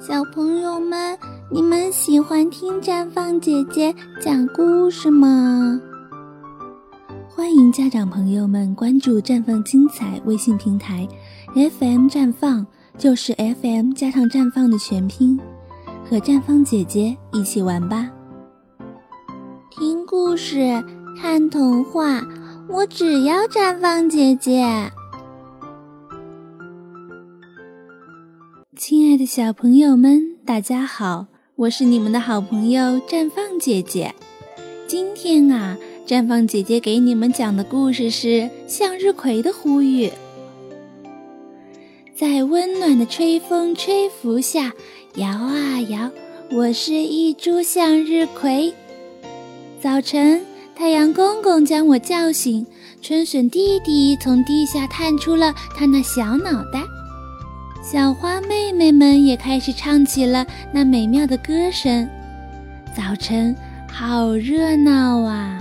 小朋友们，你们喜欢听绽放姐姐讲故事吗？欢迎家长朋友们关注“绽放精彩”微信平台，FM 绽放就是 FM 加上绽放的全拼，和绽放姐姐一起玩吧。听故事、看童话，我只要绽放姐姐。亲爱的小朋友们，大家好，我是你们的好朋友绽放姐姐。今天啊，绽放姐姐给你们讲的故事是向日葵的呼吁。在温暖的吹风吹拂下，摇啊摇，我是一株向日葵。早晨，太阳公公将我叫醒，春笋弟弟从地下探出了他那小脑袋。小花妹妹们也开始唱起了那美妙的歌声。早晨好热闹啊！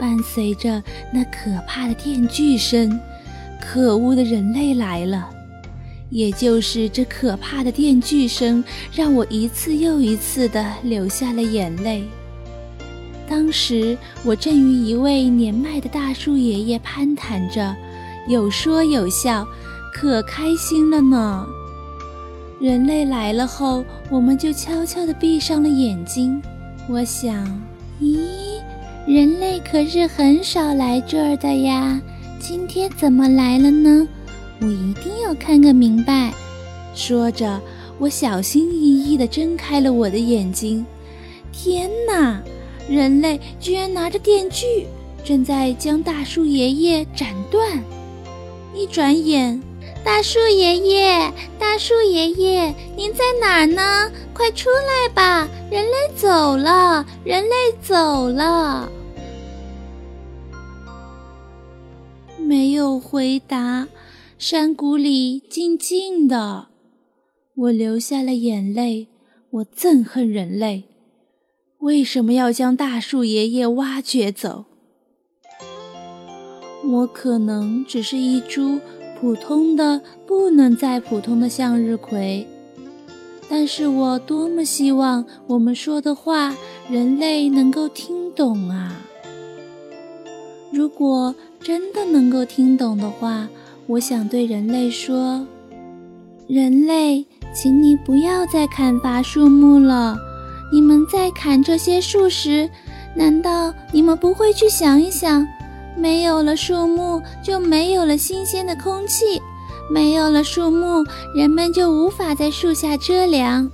伴随着那可怕的电锯声，可恶的人类来了。也就是这可怕的电锯声，让我一次又一次地流下了眼泪。当时我正与一位年迈的大树爷爷攀谈着。有说有笑，可开心了呢。人类来了后，我们就悄悄地闭上了眼睛。我想，咦，人类可是很少来这儿的呀，今天怎么来了呢？我一定要看个明白。说着，我小心翼翼地睁开了我的眼睛。天哪，人类居然拿着电锯，正在将大树爷爷斩断。一转眼，大树爷爷，大树爷爷，您在哪儿呢？快出来吧！人类走了，人类走了。没有回答，山谷里静静的。我流下了眼泪。我憎恨人类，为什么要将大树爷爷挖掘走？我可能只是一株普通的、不能再普通的向日葵，但是我多么希望我们说的话，人类能够听懂啊！如果真的能够听懂的话，我想对人类说：人类，请你不要再砍伐树木了。你们在砍这些树时，难道你们不会去想一想？没有了树木，就没有了新鲜的空气；没有了树木，人们就无法在树下遮凉；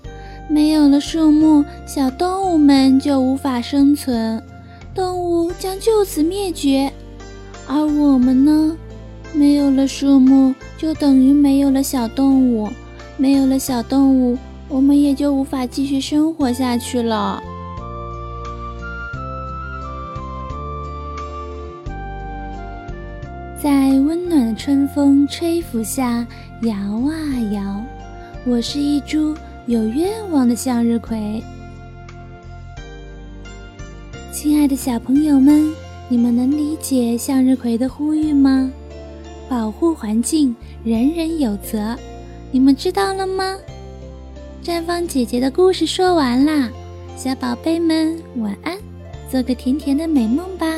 没有了树木，小动物们就无法生存，动物将就此灭绝。而我们呢？没有了树木，就等于没有了小动物；没有了小动物，我们也就无法继续生活下去了。在温暖的春风吹拂下，摇啊摇。我是一株有愿望的向日葵。亲爱的小朋友们，你们能理解向日葵的呼吁吗？保护环境，人人有责。你们知道了吗？绽放姐姐的故事说完啦，小宝贝们晚安，做个甜甜的美梦吧。